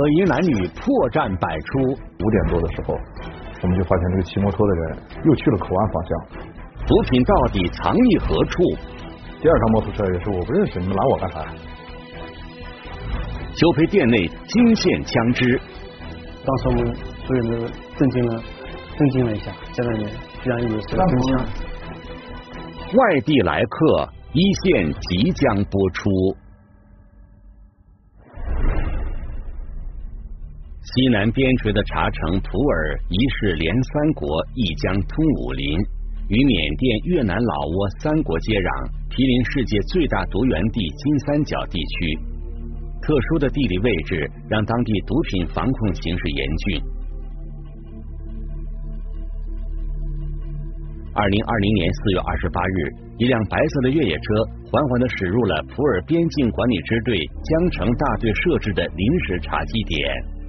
可疑男女破绽百出。五点多的时候，我们就发现这个骑摩托的人又去了口岸方向。毒品到底藏匿何处？第二辆摩托车也是我不认识，你们拦我干啥？修培店内惊现枪支，当时我们所有人都震惊了，震惊了一下，家里面居然有手枪。外地来客，一线即将播出。西南边陲的茶城普洱，疑是连三国，一江通武林，与缅甸、越南、老挝三国接壤，毗邻世界最大毒源地金三角地区。特殊的地理位置让当地毒品防控形势严峻。二零二零年四月二十八日，一辆白色的越野车缓缓的驶入了普洱边境管理支队江城大队设置的临时查缉点。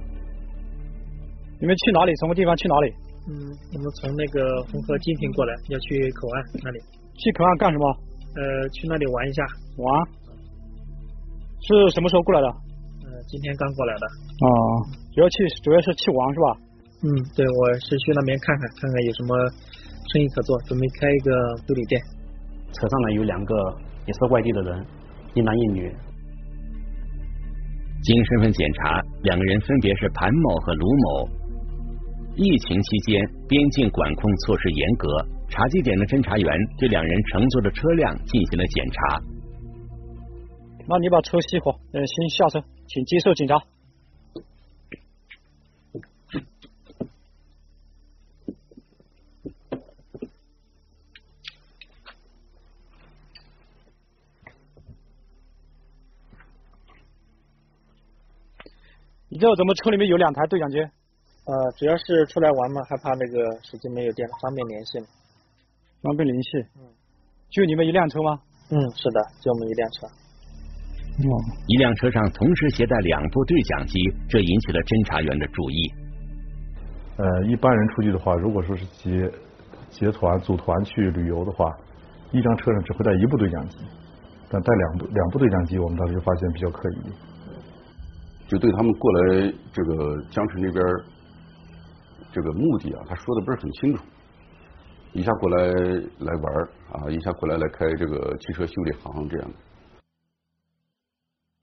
你们去哪里？什么地方去哪里？嗯，我们从那个红河金平过来，要去口岸那里。去口岸干什么？呃，去那里玩一下。玩？是什么时候过来的？呃，今天刚过来的。哦，主要去主要是去玩是吧？嗯，对，我是去那边看看，看看有什么生意可做，准备开一个修理店。车上呢有两个也是外地的人，一男一女。经身份检查，两个人分别是盘某和卢某。疫情期间，边境管控措施严格，查缉点的侦查员对两人乘坐的车辆进行了检查。那你把车熄火，呃，先下车，请接受检查。你知道怎么车里面有两台对讲机？呃，主要是出来玩嘛，害怕那个手机没有电了，方便联系嘛。方便联系。嗯。就你们一辆车吗？嗯，是的，就我们一辆车。一辆车上同时携带两部对讲机，这引起了侦查员的注意。呃，一般人出去的话，如果说是结结团组团去旅游的话，一张车上只会带一部对讲机，但带两部两部对讲机，我们当时就发现比较可疑。就对他们过来这个江城这边这个目的啊，他说的不是很清楚，一下过来来玩啊，一下过来来开这个汽车修理行这样的。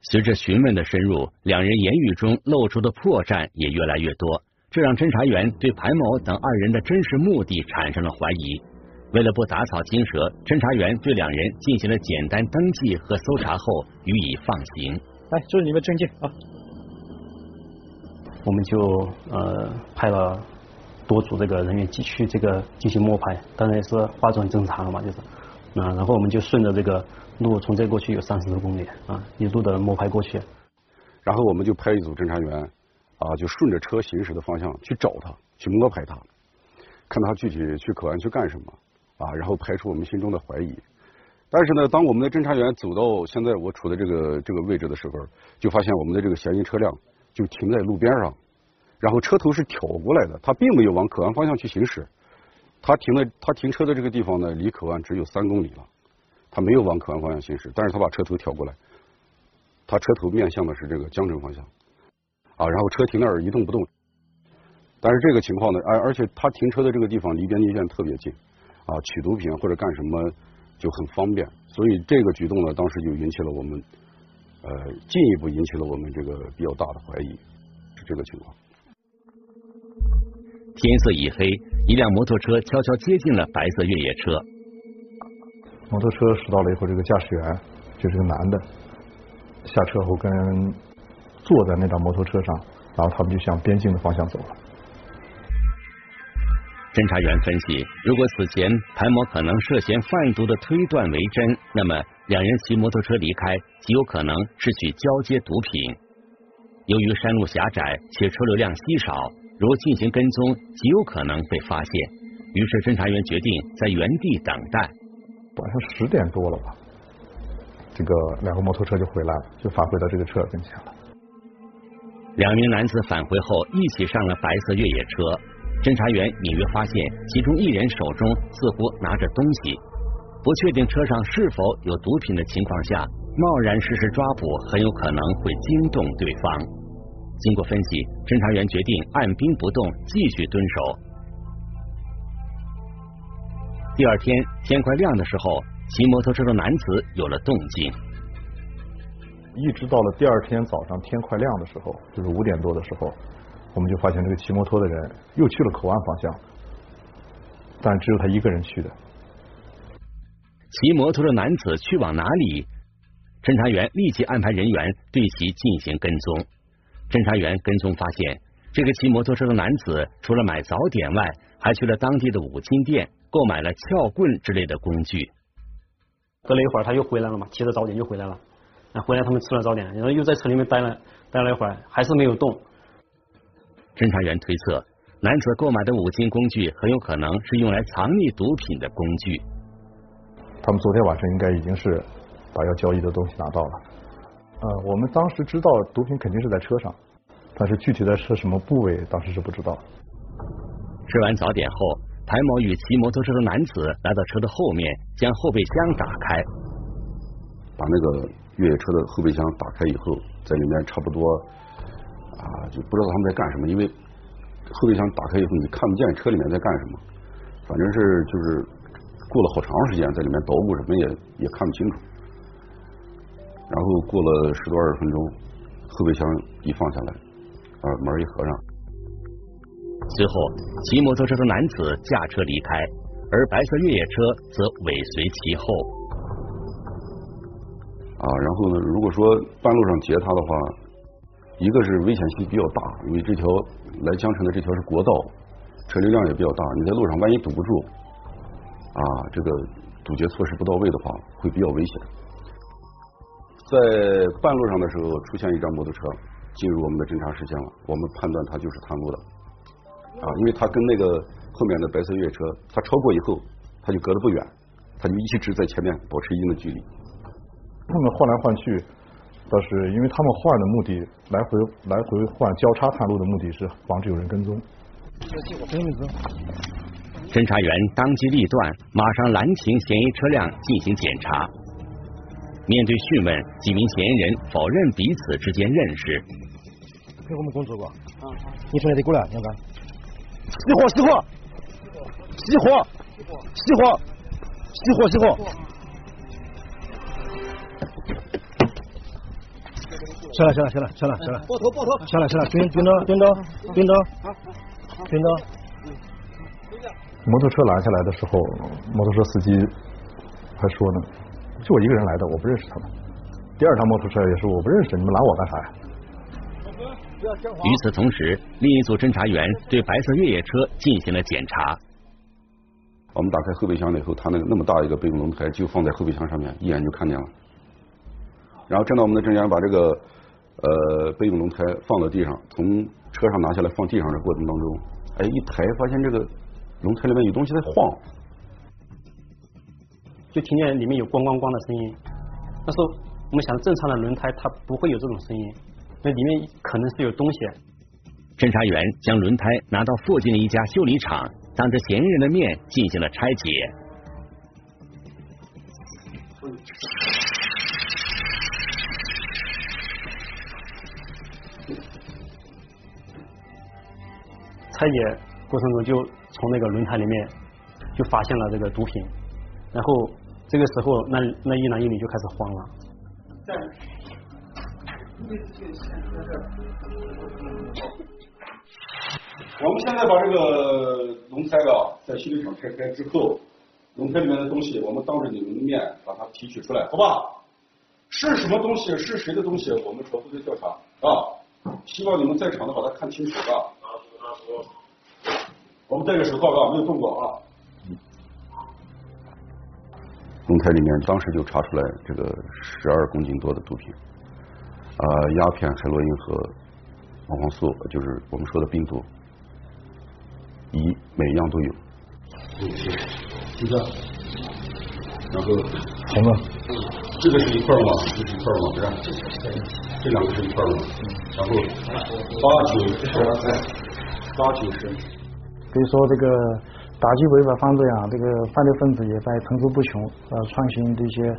随着询问的深入，两人言语中露出的破绽也越来越多，这让侦查员对盘某等二人的真实目的产生了怀疑。为了不打草惊蛇，侦查员对两人进行了简单登记和搜查后予以放行。来，这是你们证件啊。我们就呃派了多组这个人员去这个进行摸排，当然也是花种正常了嘛，就是啊，然后我们就顺着这个。路从这过去有三十多公里啊，一路的摸排过去，然后我们就派一组侦查员啊，就顺着车行驶的方向去找他，去摸排他，看他具体去口岸去干什么啊，然后排除我们心中的怀疑。但是呢，当我们的侦查员走到现在我处的这个这个位置的时候，就发现我们的这个嫌疑车辆就停在路边上，然后车头是挑过来的，他并没有往口岸方向去行驶，他停的他停车的这个地方呢，离口岸只有三公里了。他没有往口岸方向行驶，但是他把车头挑过来，他车头面向的是这个江城方向，啊，然后车停那儿一动不动，但是这个情况呢，而而且他停车的这个地方离边境线特别近，啊，取毒品或者干什么就很方便，所以这个举动呢，当时就引起了我们，呃，进一步引起了我们这个比较大的怀疑，是这个情况。天色已黑，一辆摩托车悄悄接近了白色越野车。摩托车驶到了以后，这个驾驶员就是个男的，下车后跟坐在那辆摩托车上，然后他们就向边境的方向走了。侦查员分析，如果此前谭某可能涉嫌贩毒的推断为真，那么两人骑摩托车离开，极有可能是去交接毒品。由于山路狭窄且车流量稀少，如进行跟踪，极有可能被发现。于是侦查员决定在原地等待。晚上十点多了吧，这个两个摩托车就回来了，就返回到这个车跟前了。两名男子返回后一起上了白色越野车，侦查员隐约发现其中一人手中似乎拿着东西，不确定车上是否有毒品的情况下，贸然实施抓捕很有可能会惊动对方。经过分析，侦查员决定按兵不动，继续蹲守。第二天天快亮的时候，骑摩托车的男子有了动静。一直到了第二天早上天快亮的时候，就是五点多的时候，我们就发现这个骑摩托的人又去了口岸方向，但只有他一个人去的。骑摩托的男子去往哪里？侦查员立即安排人员对其进行跟踪。侦查员跟踪发现，这个骑摩托车的男子除了买早点外，还去了当地的五金店，购买了撬棍之类的工具。隔了一会儿，他又回来了嘛，提着早点又回来了。那回来他们吃了早点，然后又在车里面待了待了一会儿，还是没有动。侦查员推测，男子购买的五金工具很有可能是用来藏匿毒品的工具。他们昨天晚上应该已经是。把要交易的东西拿到了，呃，我们当时知道毒品肯定是在车上，但是具体在车什么部位，当时是不知道。吃完早点后，谭某与骑摩托车的男子来到车的后面，将后备箱打开，把那个越野车的后备箱打开以后，在里面差不多啊，就不知道他们在干什么，因为后备箱打开以后，你看不见车里面在干什么，反正是就是过了好长时间，在里面捣鼓什么也也看不清楚。然后过了十多二十分钟，后备箱一放下来，啊，门一合上。随后，骑摩托车的男子驾车离开，而白色越野车则尾随其后。啊，然后呢，如果说半路上截他的话，一个是危险性比较大，因为这条来江城的这条是国道，车流量也比较大，你在路上万一堵不住，啊，这个堵截措施不到位的话，会比较危险。在半路上的时候，出现一辆摩托车进入我们的侦查视线了。我们判断他就是探路的啊，因为他跟那个后面的白色越野车，他超过以后，他就隔得不远，他就一直在前面保持一定的距离。他们换来换去，倒是因为他们换的目的，来回来回换交叉探路的目的是防止有人跟踪。侦查员当机立断，马上拦停嫌疑车辆进行检查。面对讯问，几名嫌疑人否认彼此之间认识。陪我们工作过。啊。你从哪里过来？杨哥。熄火！熄火！熄火！熄火！熄火！熄火！下来！下来！下来！下来！下来！抱头！抱头！下来！下来！蹲蹲着！蹲着！蹲着！蹲着！摩托车拦下来的时候，摩托车司机还说呢。就我一个人来的，我不认识他们。第二趟摩托车也是我不认识，你们拦我干啥呀？与此同时，另一组侦查员对白色越野车进行了检查。我们打开后备箱了以后，他那个那么大一个备用轮胎就放在后备箱上面，一眼就看见了。然后正当我们的侦查员把这个呃备用轮胎放到地上，从车上拿下来放地上的过程当中，哎，一抬发现这个轮胎里面有东西在晃。就听见里面有咣咣咣的声音，那时候我们想正常的轮胎它不会有这种声音，那里面可能是有东西。侦查员将轮胎拿到附近的一家修理厂，当着嫌疑人的面进行了拆解。拆解过程中就从那个轮胎里面就发现了这个毒品。然后这个时候，那那一男一女就开始慌了。我们现在把这个轮胎啊，在修理厂拆开之后，轮胎里面的东西，我们当着你们的面把它提取出来，好吧？是什么东西？是谁的东西？我们初步的调查啊，希望你们在场的把它看清楚啊。我们戴个手套啊，没有动过啊。轮胎里面当时就查出来这个十二公斤多的毒品，啊，鸦片、海洛因和黄黄素，就是我们说的冰毒，一每样都有。就这样，然后红的，这个是一块吗？这是一块吗？不是，这两个是一块吗？然后八九十，八九十。可以说这个。打击违法犯罪啊，这个犯罪分子也在层出不穷，呃，创新这些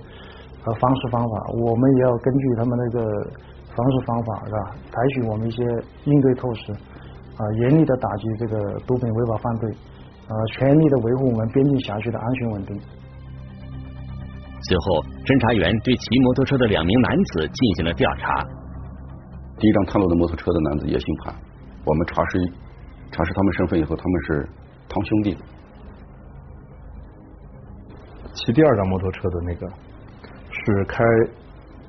呃方式方法，我们也要根据他们那个方式方法，是吧？采取我们一些应对措施，啊，严厉的打击这个毒品违法犯罪，呃，全力的维护我们边境辖区的安全稳定。随后，侦查员对骑摩托车的两名男子进行了调查。第一张探路的摩托车的男子也姓潘，我们查实查实他们身份以后，他们是堂兄弟。骑第二辆摩托车的那个是开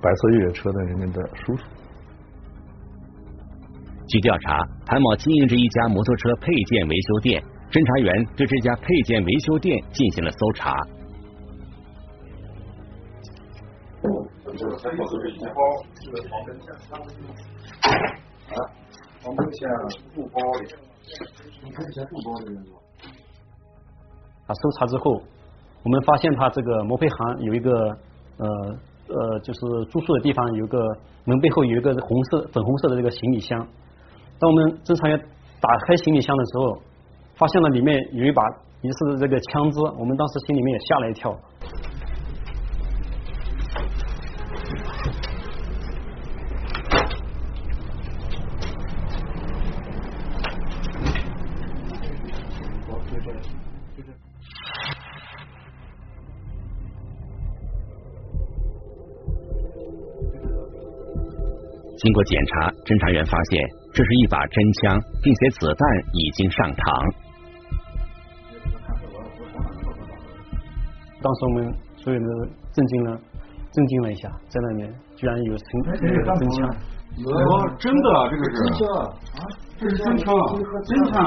白色越野车的人家的叔叔。据调查，谭某经营着一家摩托车配件维修店，侦查员对这家配件维修店进行了搜查。啊，防喷线布包里，防喷线布包里面有。搜查之后，我们发现他这个摩配行有一个呃呃，就是住宿的地方有一个门背后有一个红色粉红色的这个行李箱。当我们侦查员打开行李箱的时候，发现了里面有一把疑似的这个枪支，我们当时心里面也吓了一跳。经过检查，侦查员发现这是一把真枪，并且子弹已经上膛。当时我们所有人都震惊了，震惊了一下，在那里居然有真真枪。有真的，这个是真枪啊，这是真枪，真枪，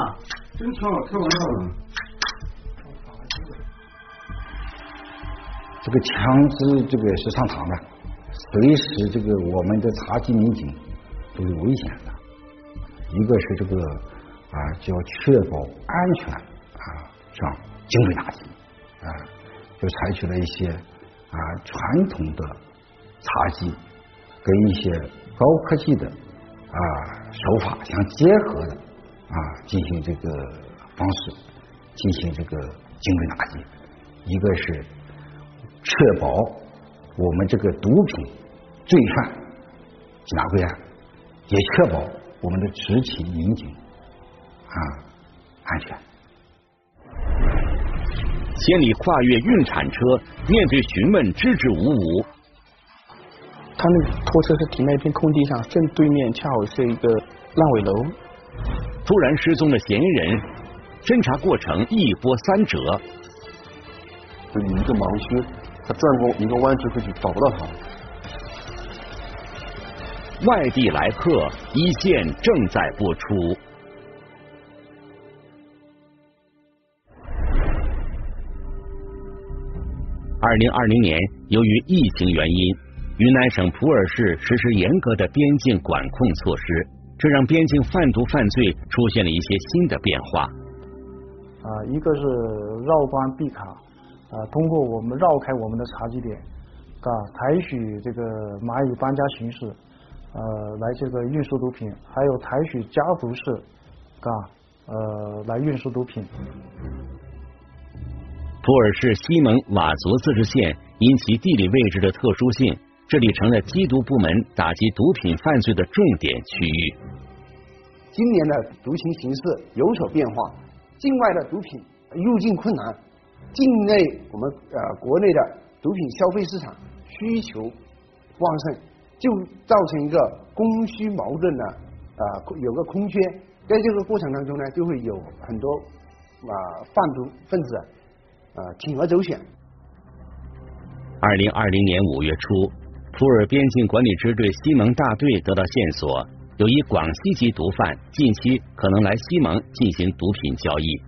真枪，开玩笑的。这个枪支这个是上膛的。随时，这个我们的查缉民警都是危险的。一个是这个啊，就要确保安全啊，上精准打击啊，就采取了一些啊传统的查缉跟一些高科技的啊手法相结合的啊，进行这个方式进行这个精准打击。一个是确保我们这个毒品。罪犯缉拿归案，也确保我们的执勤民警啊安全。千里跨越运铲车，面对询问支支吾吾。他们拖车是停在一片空地上，正对面恰好是一个烂尾楼。突然失踪的嫌疑人，侦查过程一波三折。就有一个盲区，他转过一个弯之后就找不到他。外地来客，一线正在播出。二零二零年，由于疫情原因，云南省普洱市实施严格的边境管控措施，这让边境贩毒犯罪出现了一些新的变化。啊，一个是绕关避卡，啊，通过我们绕开我们的查缉点，啊，采取这个蚂蚁搬家形式。呃，来这个运输毒品，还有采取家族式，啊，呃，来运输毒品。普洱市西盟佤族自治县因其地理位置的特殊性，这里成了缉毒部门打击毒品犯罪的重点区域。今年的毒情形势有所变化，境外的毒品入境困难，境内我们呃国内的毒品消费市场需求旺盛。就造成一个供需矛盾的啊，有个空缺，在这个过程当中呢，就会有很多啊贩毒分子啊铤而走险。二零二零年五月初，普洱边境管理支队西盟大队得到线索，有一广西籍毒贩近期可能来西盟进行毒品交易。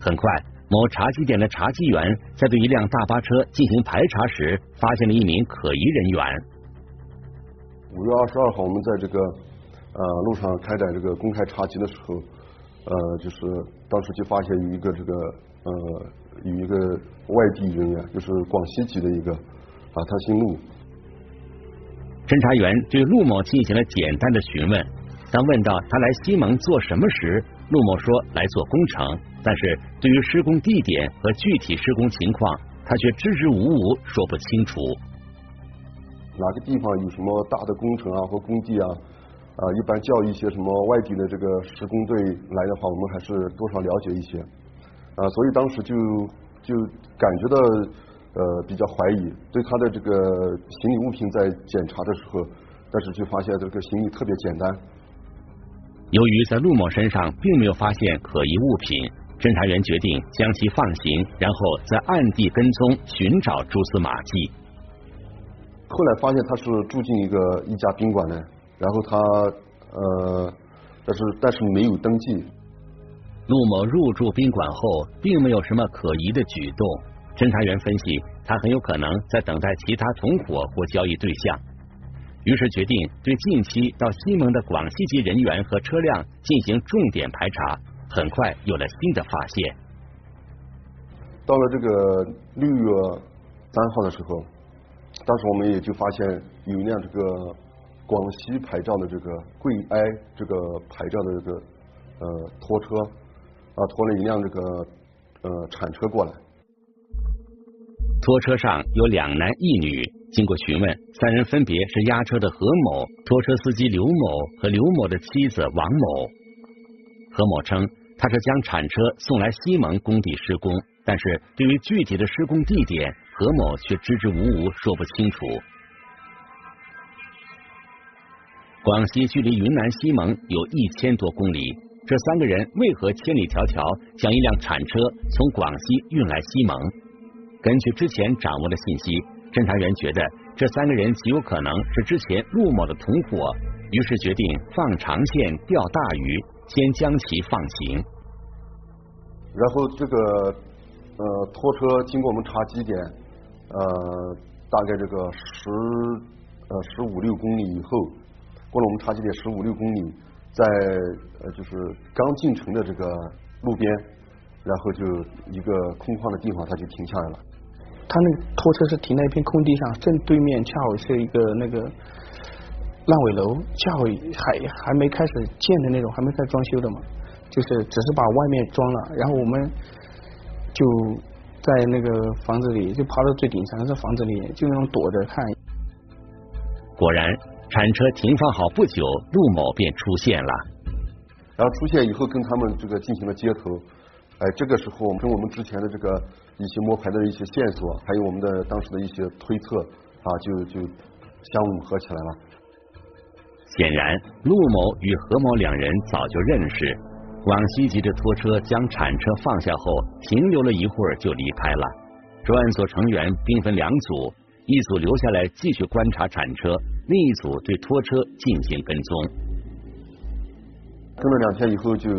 很快，某茶几点的茶几员在对一辆大巴车进行排查时，发现了一名可疑人员。五月二十二号，我们在这个呃路上开展这个公开查缉的时候，呃，就是当时就发现有一个这个呃有一个外地人员，就是广西籍的一个啊，他姓陆。侦查员对陆某进行了简单的询问，当问到他来西蒙做什么时，陆某说来做工程，但是对于施工地点和具体施工情况，他却支支吾吾说不清楚。哪个地方有什么大的工程啊或工地啊，啊，一般叫一些什么外地的这个施工队来的话，我们还是多少了解一些，啊，所以当时就就感觉到呃比较怀疑，对他的这个行李物品在检查的时候，但是就发现这个行李特别简单。由于在陆某身上并没有发现可疑物品，侦查员决定将其放行，然后在暗地跟踪寻找蛛丝马迹。后来发现他是住进一个一家宾馆的，然后他呃，但是但是没有登记。陆某入住宾馆后，并没有什么可疑的举动。侦查员分析，他很有可能在等待其他同伙或交易对象，于是决定对近期到西蒙的广西籍人员和车辆进行重点排查。很快有了新的发现。到了这个六月三号的时候。当时我们也就发现有一辆这个广西牌照的这个贵埃这个牌照的这个呃拖车啊拖了一辆这个呃铲车过来，拖车上有两男一女。经过询问，三人分别是押车的何某、拖车司机刘某和刘某的妻子王某。何某称他是将铲车送来西蒙工地施工，但是对于具体的施工地点。何某却支支吾吾，说不清楚。广西距离云南西蒙有一千多公里，这三个人为何千里迢迢将一辆铲车从广西运来西蒙？根据之前掌握的信息，侦查员觉得这三个人极有可能是之前陆某的同伙，于是决定放长线钓大鱼，先将其放行。然后这个呃拖车经过我们查基点。呃，大概这个十呃十五六公里以后，过了我们查基点十五六公里，在呃就是刚进城的这个路边，然后就一个空旷的地方，他就停下来了。他那个拖车是停在一片空地上，正对面恰好是一个那个烂尾楼，恰好还还没开始建的那种，还没开始装修的嘛，就是只是把外面装了，然后我们就。在那个房子里，就爬到最顶层，在房子里就那种躲着看。果然，铲车停放好不久，陆某便出现了。然后出现以后，跟他们这个进行了接头。哎，这个时候，跟我们之前的这个一些摸排的一些线索，还有我们的当时的一些推测啊，就就相吻合起来了。显然，陆某与何某两人早就认识。广西急着拖车将铲车放下后，停留了一会儿就离开了。专案组成员兵分两组，一组留下来继续观察铲车，另一组对拖车进行跟踪。跟了两天以后，就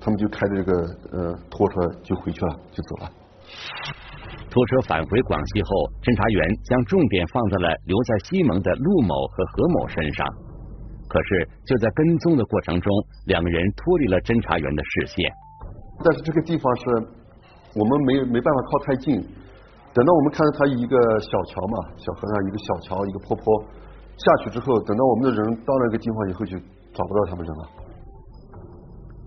他们就开着这个呃拖车就回去了，就走了。拖车返回广西后，侦查员将重点放在了留在西蒙的陆某和何某身上。可是就在跟踪的过程中，两个人脱离了侦查员的视线。但是这个地方是我们没没办法靠太近。等到我们看到他一个小桥嘛，小河上一个小桥，一个坡坡下去之后，等到我们的人到那个地方以后，就找不到他们人了。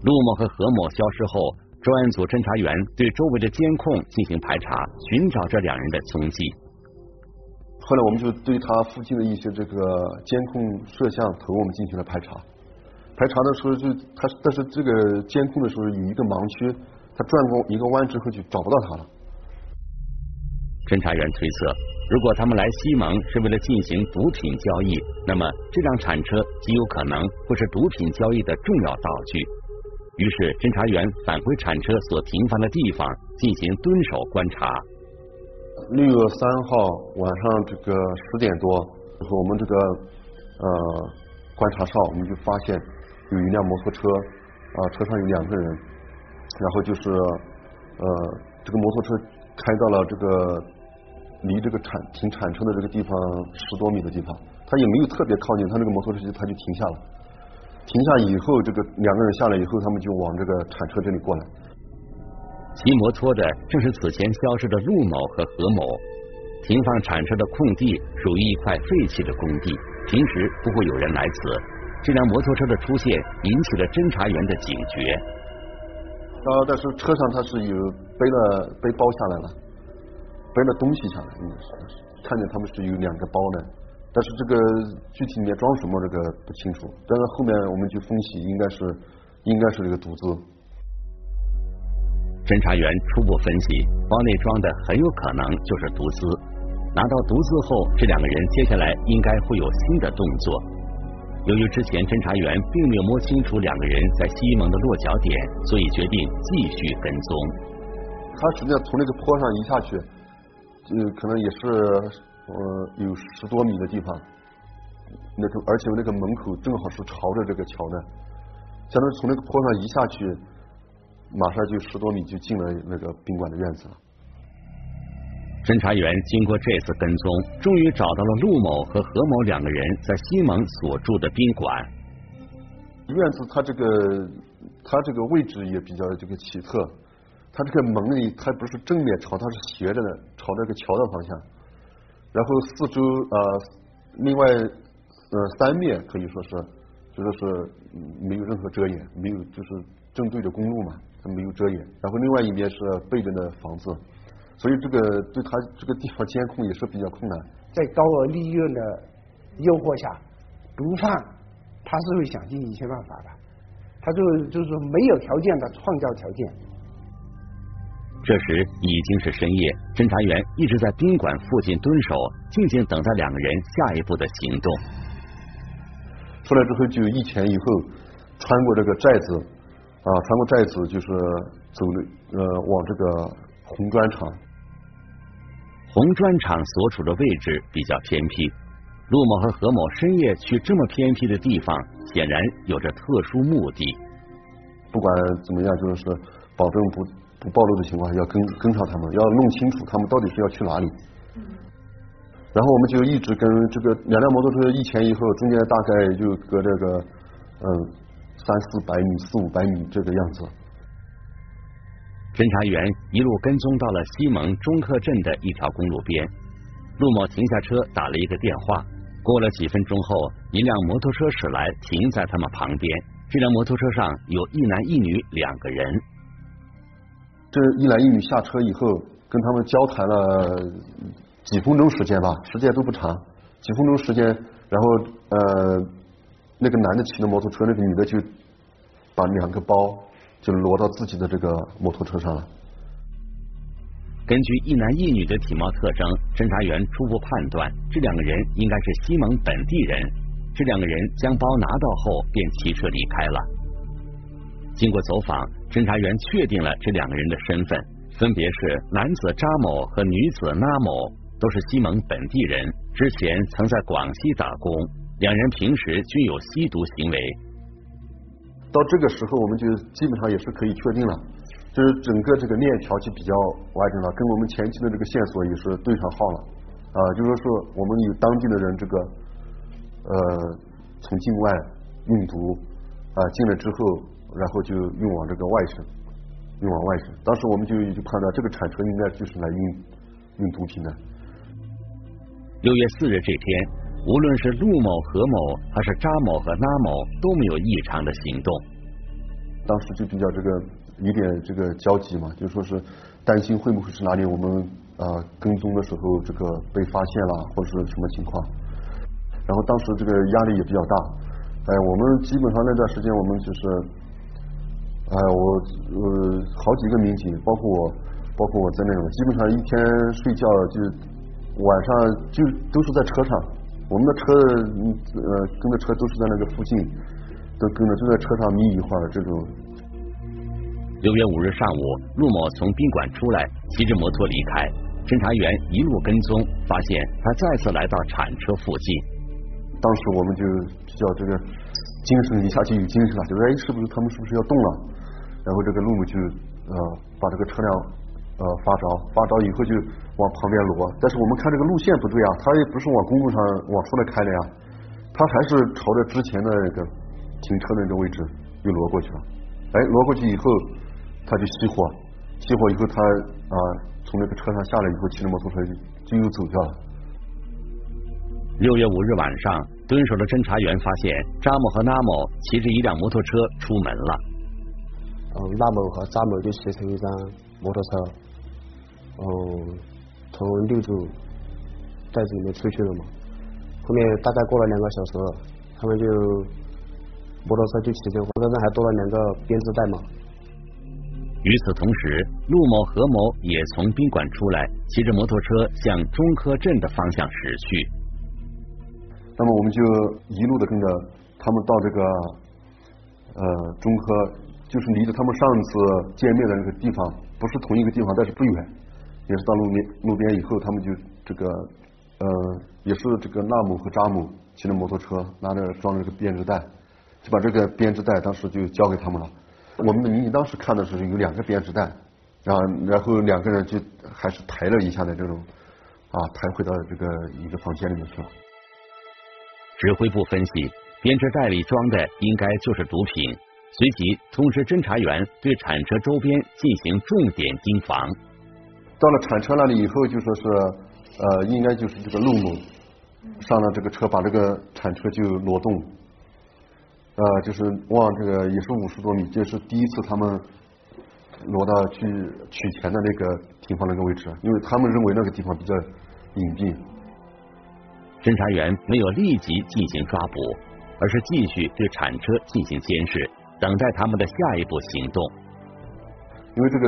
陆某和何某消失后，专案组侦查员对周围的监控进行排查，寻找这两人的踪迹。后来我们就对他附近的一些这个监控摄像头，我们进行了排查。排查的时候就他，但是这个监控的时候有一个盲区，他转过一个弯之后就找不到他了。侦查员推测，如果他们来西蒙是为了进行毒品交易，那么这辆铲车极有可能会是毒品交易的重要道具。于是，侦查员返回铲车所停放的地方进行蹲守观察。六月三号晚上这个十点多，我们这个呃观察哨，我们就发现有一辆摩托车，啊车上有两个人，然后就是呃这个摩托车开到了这个离这个铲停铲车的这个地方十多米的地方，他也没有特别靠近，他这个摩托车就他就停下了，停下以后，这个两个人下来以后，他们就往这个铲车这里过来。骑摩托的正是此前消失的陆某和何某。停放铲车的空地属于一块废弃的工地，平时不会有人来此。这辆摩托车的出现引起了侦查员的警觉。啊，但是车上他是有背了背包下来了，背了东西下来，应该是看见他们是有两个包的，但是这个具体里面装什么这个不清楚。但是后面我们就分析，应该是应该是这个毒资。侦查员初步分析，包内装的很有可能就是毒资。拿到毒资后，这两个人接下来应该会有新的动作。由于之前侦查员并没有摸清楚两个人在西蒙的落脚点，所以决定继续跟踪。他实际上从那个坡上一下去，嗯，可能也是呃有十多米的地方，那个而且那个门口正好是朝着这个桥的，相当于从那个坡上一下去，马上就十多米就进了那个宾馆的院子了。侦查员经过这次跟踪，终于找到了陆某和何某两个人在西蒙所住的宾馆。院子它这个它这个位置也比较这个奇特，它这个门里它不是正面朝，它是斜着的，朝这个桥的方向。然后四周呃另外呃三面可以说是就说是没有任何遮掩，没有就是正对着公路嘛，它没有遮掩。然后另外一边是背着的房子。所以这个对他这个地方监控也是比较困难。在高额利润的诱惑下，毒贩他是会想尽一切办法的，他就就是说没有条件的创造条件。这时已经是深夜，侦查员一直在宾馆附近蹲守，静静等待两个人下一步的行动。出来之后就一前一后，穿过这个寨子啊，穿过寨子就是走呃往这个红砖厂。红砖厂所处的位置比较偏僻，陆某和何某深夜去这么偏僻的地方，显然有着特殊目的。不管怎么样，就是保证不不暴露的情况下，要跟跟上他们，要弄清楚他们到底是要去哪里。嗯然后我们就一直跟这个两辆摩托车一前一后，中间大概就隔这个嗯三四百米、四五百米这个样子。侦查员一路跟踪到了西蒙中克镇的一条公路边，陆某停下车打了一个电话。过了几分钟后，一辆摩托车驶来，停在他们旁边。这辆摩托车上有一男一女两个人。这一男一女下车以后，跟他们交谈了几分钟时间吧，时间都不长，几分钟时间。然后呃，那个男的骑的摩托车，那个女的就把两个包。就挪到自己的这个摩托车上了。根据一男一女的体貌特征，侦查员初步判断这两个人应该是西蒙本地人。这两个人将包拿到后便骑车离开了。经过走访，侦查员确定了这两个人的身份，分别是男子扎某和女子那某，都是西蒙本地人，之前曾在广西打工，两人平时均有吸毒行为。到这个时候，我们就基本上也是可以确定了，就是整个这个链条就比较完整了，跟我们前期的这个线索也是对上号了啊。就是说，我们有当地的人，这个呃从境外运毒啊进来之后，然后就运往这个外省，运往外省。当时我们就就判断，这个铲车应该就是来运运毒品的。六月四日这天。无论是陆某、何某，还是扎某和拉某，都没有异常的行动。当时就比较这个有点这个焦急嘛，就说是担心会不会是哪里我们啊跟踪的时候这个被发现了，或者是什么情况。然后当时这个压力也比较大，哎，我们基本上那段时间我们就是，哎，我呃好几个民警，包括我，包括我在内，基本上一天睡觉就晚上就都是在车上。我们的车，呃，跟的车都是在那个附近，都跟着，就在车上眯一会儿。这种。六月五日上午，陆某从宾馆出来，骑着摩托离开。侦查员一路跟踪，发现他再次来到铲车附近。当时我们就比较这个精神一下就有精神了，就说哎，是不是他们是不是要动了？然后这个陆某就呃把这个车辆呃发着，发着以后就。往旁边挪，但是我们看这个路线不对啊，他也不是往公路上往出来开的呀，他还是朝着之前的那个停车的那个位置又挪过去了。哎，挪过去以后，他就熄火，熄火以后他啊从那个车上下来以后，骑着摩托车就又走掉了。六月五日晚上，蹲守的侦查员发现扎某和拉某骑着一辆摩托车出门了。嗯，拉某和扎某就骑乘一辆摩托车，嗯。从六组袋子里面出去了嘛？后面大概过了两个小时，他们就摩托车就骑着，摩托车还多了两个编织袋嘛。与此同时，陆某、何某也从宾馆出来，骑着摩托车向中科镇的方向驶去。那么我们就一路的跟着他们到这个呃中科，就是离着他们上次见面的那个地方不是同一个地方，但是不远，也是到路边路边以后，他们就这个呃也是这个纳姆和扎姆骑着摩托车，拿着装着个编织袋，就把这个编织袋当时就交给他们了。我们的民警当时看的是有两个编织袋，然后然后两个人就还是抬了一下的这种啊，抬回到这个一个房间里面去了。指挥部分析，编织袋里装的应该就是毒品，随即通知侦查员对铲车周边进行重点盯防。到了铲车那里以后，就说是呃，应该就是这个陆某上了这个车，把这个铲车就挪动。呃，就是往这个也是五十多米，就是第一次他们挪到去取钱的那个停放那个位置，因为他们认为那个地方比较隐蔽。侦查员没有立即进行抓捕，而是继续对铲车进行监视，等待他们的下一步行动。因为这个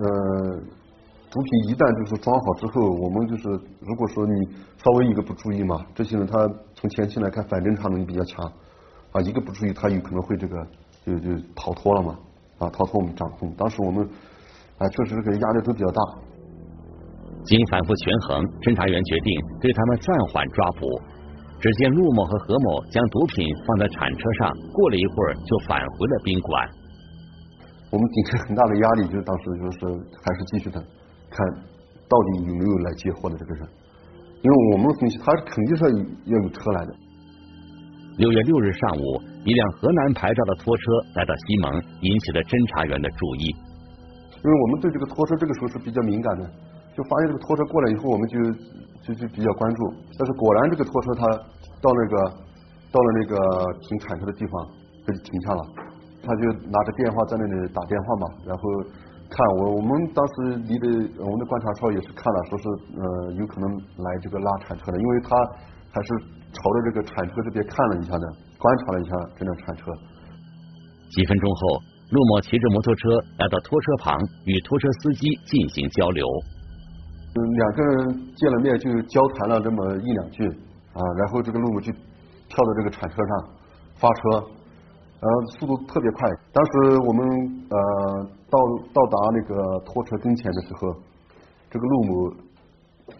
呃，毒品一旦就是装好之后，我们就是如果说你稍微一个不注意嘛，这些人他从前期来看反侦查能力比较强。啊，一个不注意，他有可能会这个就就逃脱了嘛，啊，逃脱我们掌控。当时我们啊，确实这个压力都比较大。经反复权衡，侦查员决定对他们暂缓抓捕。只见陆某和何某将毒品放在铲车上，过了一会儿就返回了宾馆。我们顶着很大的压力，就是当时就是还是继续的看到底有没有来接货的这个人，因为我们分析他肯定是要有车来的。六月六日上午，一辆河南牌照的拖车来到西蒙，引起了侦查员的注意。因为我们对这个拖车这个时候是比较敏感的，就发现这个拖车过来以后，我们就就就比较关注。但是果然这个拖车它到那个到了那个停铲车的地方，它就停下了。他就拿着电话在那里打电话嘛，然后看我我们当时离的我们的观察哨也是看了，说是呃有可能来这个拉铲车的，因为他还是。朝着这个铲车这边看了一下的，观察了一下这辆铲车。几分钟后，陆某骑着摩托车来到拖车旁，与拖车司机进行交流。嗯，两个人见了面就交谈了这么一两句啊，然后这个陆某就跳到这个铲车上发车，然后速度特别快。当时我们呃到到达那个拖车跟前的时候，这个陆某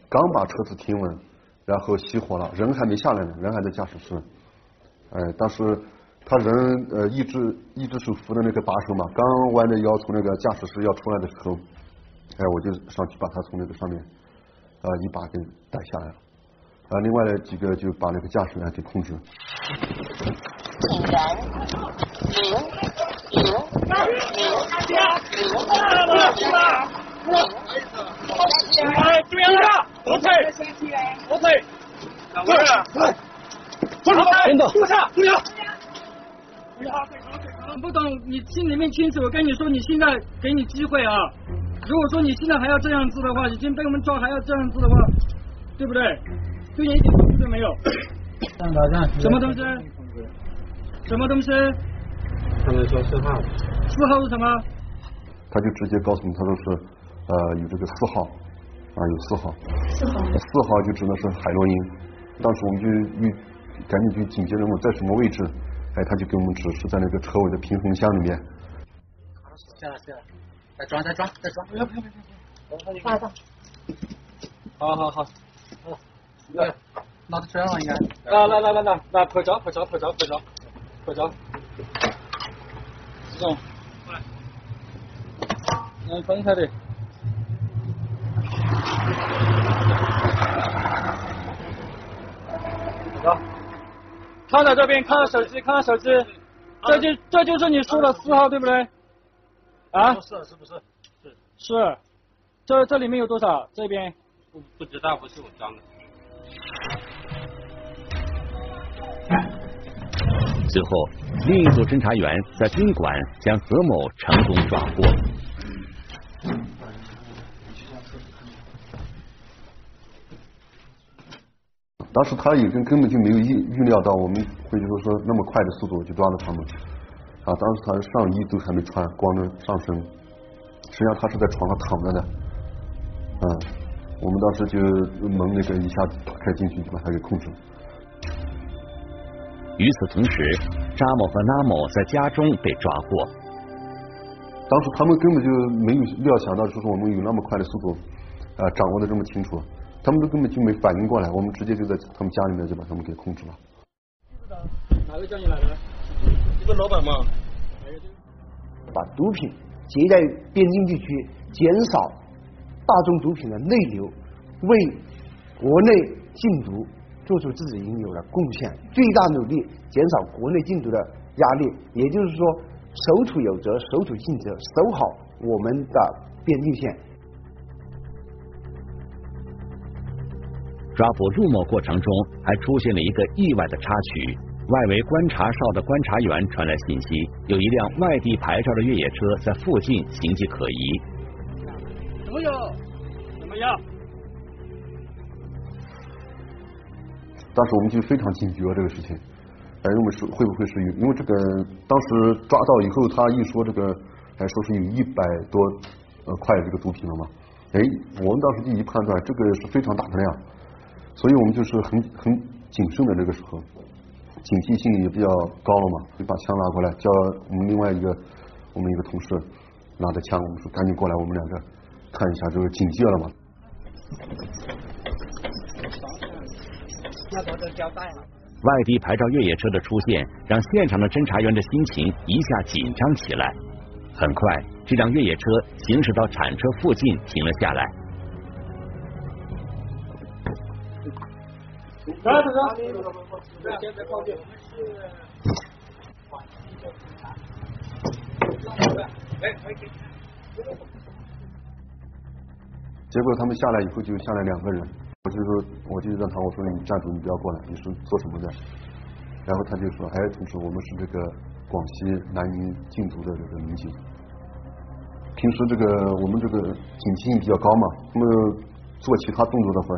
刚把车子停稳。然后熄火了，人还没下来呢，人还在驾驶室。哎，当时他人呃一只一只手扶着那个把手嘛，刚弯着腰从那个驾驶室要出来的时候，哎，我就上去把他从那个上面啊一把给逮下来了。啊，另外的几个就把那个驾驶员给控制了。请人零零零零零。哎，注意了，后退，后退，过来，来，坐好，领导，坐下，注意了。不懂，你心里面清楚。我跟你说，你现在给你机会啊！如果说你现在还要这样子的话，已经被我们抓，还要这样子的话，对不对？对你一点帮助都没有。什么东西？什么东西？他们说四号。四号是什么？他就直接告诉你，他说是。呃，有这个四号啊，有四号，四号，四号就指的是海洛因。当时我们就又赶紧去紧接着问在什么位置，哎，他就给我们指示在那个车尾的平衡箱里面。下来下来，再装再装再装，不要不要不要，放放。好好好，好来，拿着车上应该。来来来来来来，拍照拍照拍照拍照拍照，这种，来，嗯，分开的。看到这边，看到手机，看到手机，这就这就是你说的四号，对不对？啊？是是不是？是是，这这里面有多少？这边不不知道，不是我装的。随后，另一组侦查员在宾馆将何某成功抓获。当时他也根根本就没有预预料到我们会就是说那么快的速度就抓到他们。啊，当时他上衣都还没穿，光着上身，实际上他是在床上躺着的。嗯，我们当时就门那个一下子打开进去，就把他给控制了。与此同时，扎某和拉某在家中被抓获。当时他们根本就没有料想到，就是我们有那么快的速度，呃，掌握的这么清楚，他们都根本就没反应过来，我们直接就在他们家里面就把他们给控制了。哪个叫你来的？一个老板嘛。把毒品结在边境地区，减少大宗毒品的内流，为国内禁毒做出自己应有的贡献，最大努力减少国内禁毒的压力。也就是说。守土有责，守土尽责，守好我们的边境线。抓捕陆某过程中，还出现了一个意外的插曲。外围观察哨的观察员传来信息，有一辆外地牌照的越野车在附近形迹可疑。怎么样？怎么样？当时我们就非常警觉这个事情。哎认为是会不会是有？因为这个当时抓到以后，他一说这个，还说是有一百多呃块这个毒品了嘛？哎，我们当时就一判断，这个是非常大的量，所以我们就是很很谨慎的这个时候，警惕性也比较高了嘛，就把枪拿过来，叫我们另外一个我们一个同事拿着枪，我们说赶紧过来，我们两个看一下就是警戒了嘛。要多少交代了？外地牌照越野车的出现，让现场的侦查员的心情一下紧张起来。很快，这辆越野车行驶到铲车附近停了下来。来，大哥，结果他们下来以后，就下来两个人。我就说，我就让他我说你站住，你不要过来，你是做什么的？然后他就说，哎，同事，我们是这个广西南宁禁毒的这个民警。平时这个我们这个警惕性比较高嘛，那么做其他动作的话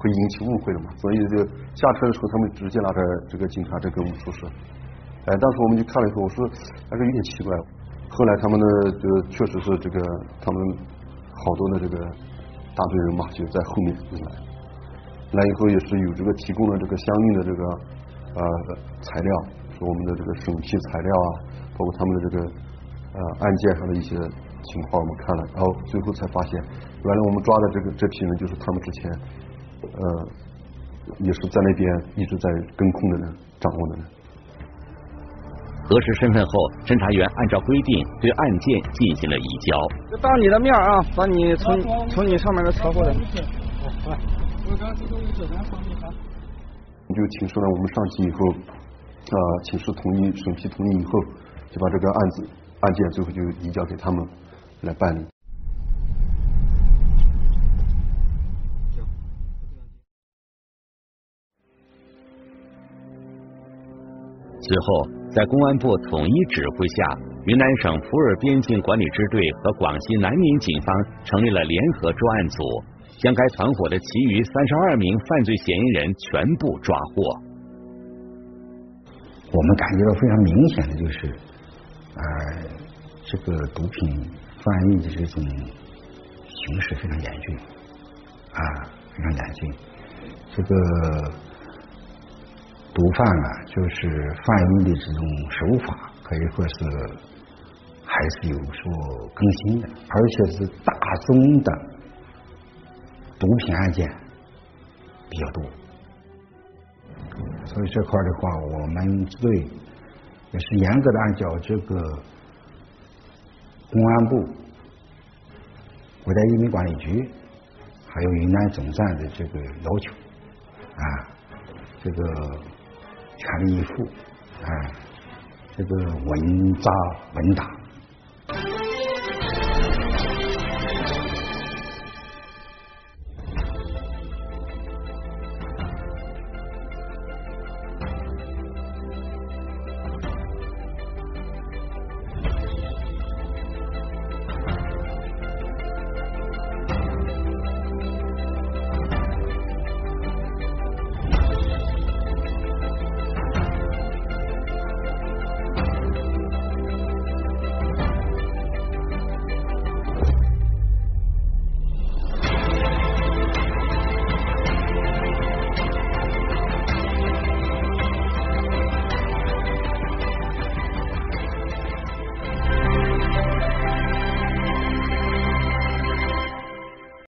会引起误会的嘛，所以就下车的时候他们直接拿着这个警察证跟我们出示。哎，当时我们就看了以后，我说还是有点奇怪。后来他们呢，就确实是这个他们好多的这个大队人马就在后面来。来以后也是有这个提供了这个相应的这个呃材料，是我们的这个审批材料啊，包括他们的这个呃案件上的一些情况，我们看了，然后最后才发现，原来我们抓的这个这批人就是他们之前呃也是在那边一直在跟控的人，掌握的人。核实身份后，侦查员按照规定对案件进行了移交。就当你的面啊，把你从从你上面的车过来。你就请示了我们上级以后，啊，请示同意审批同意以后，就把这个案子案件最后就移交给他们来办理。随后，在公安部统一指挥下，云南省普洱边境管理支队和广西南宁警方成立了联合专案组。将该团伙的其余三十二名犯罪嫌疑人全部抓获。我们感觉到非常明显的就是，呃，这个毒品贩运的这种形势非常严峻，啊，非常严峻。这个毒贩啊，就是贩运的这种手法可以说是还是有所更新的，而且是大宗的。毒品案件比较多，所以这块的话，我们支队也是严格的按照这个公安部、国家移民管理局还有云南总站的这个要求啊，这个全力以赴啊，这个稳扎稳打。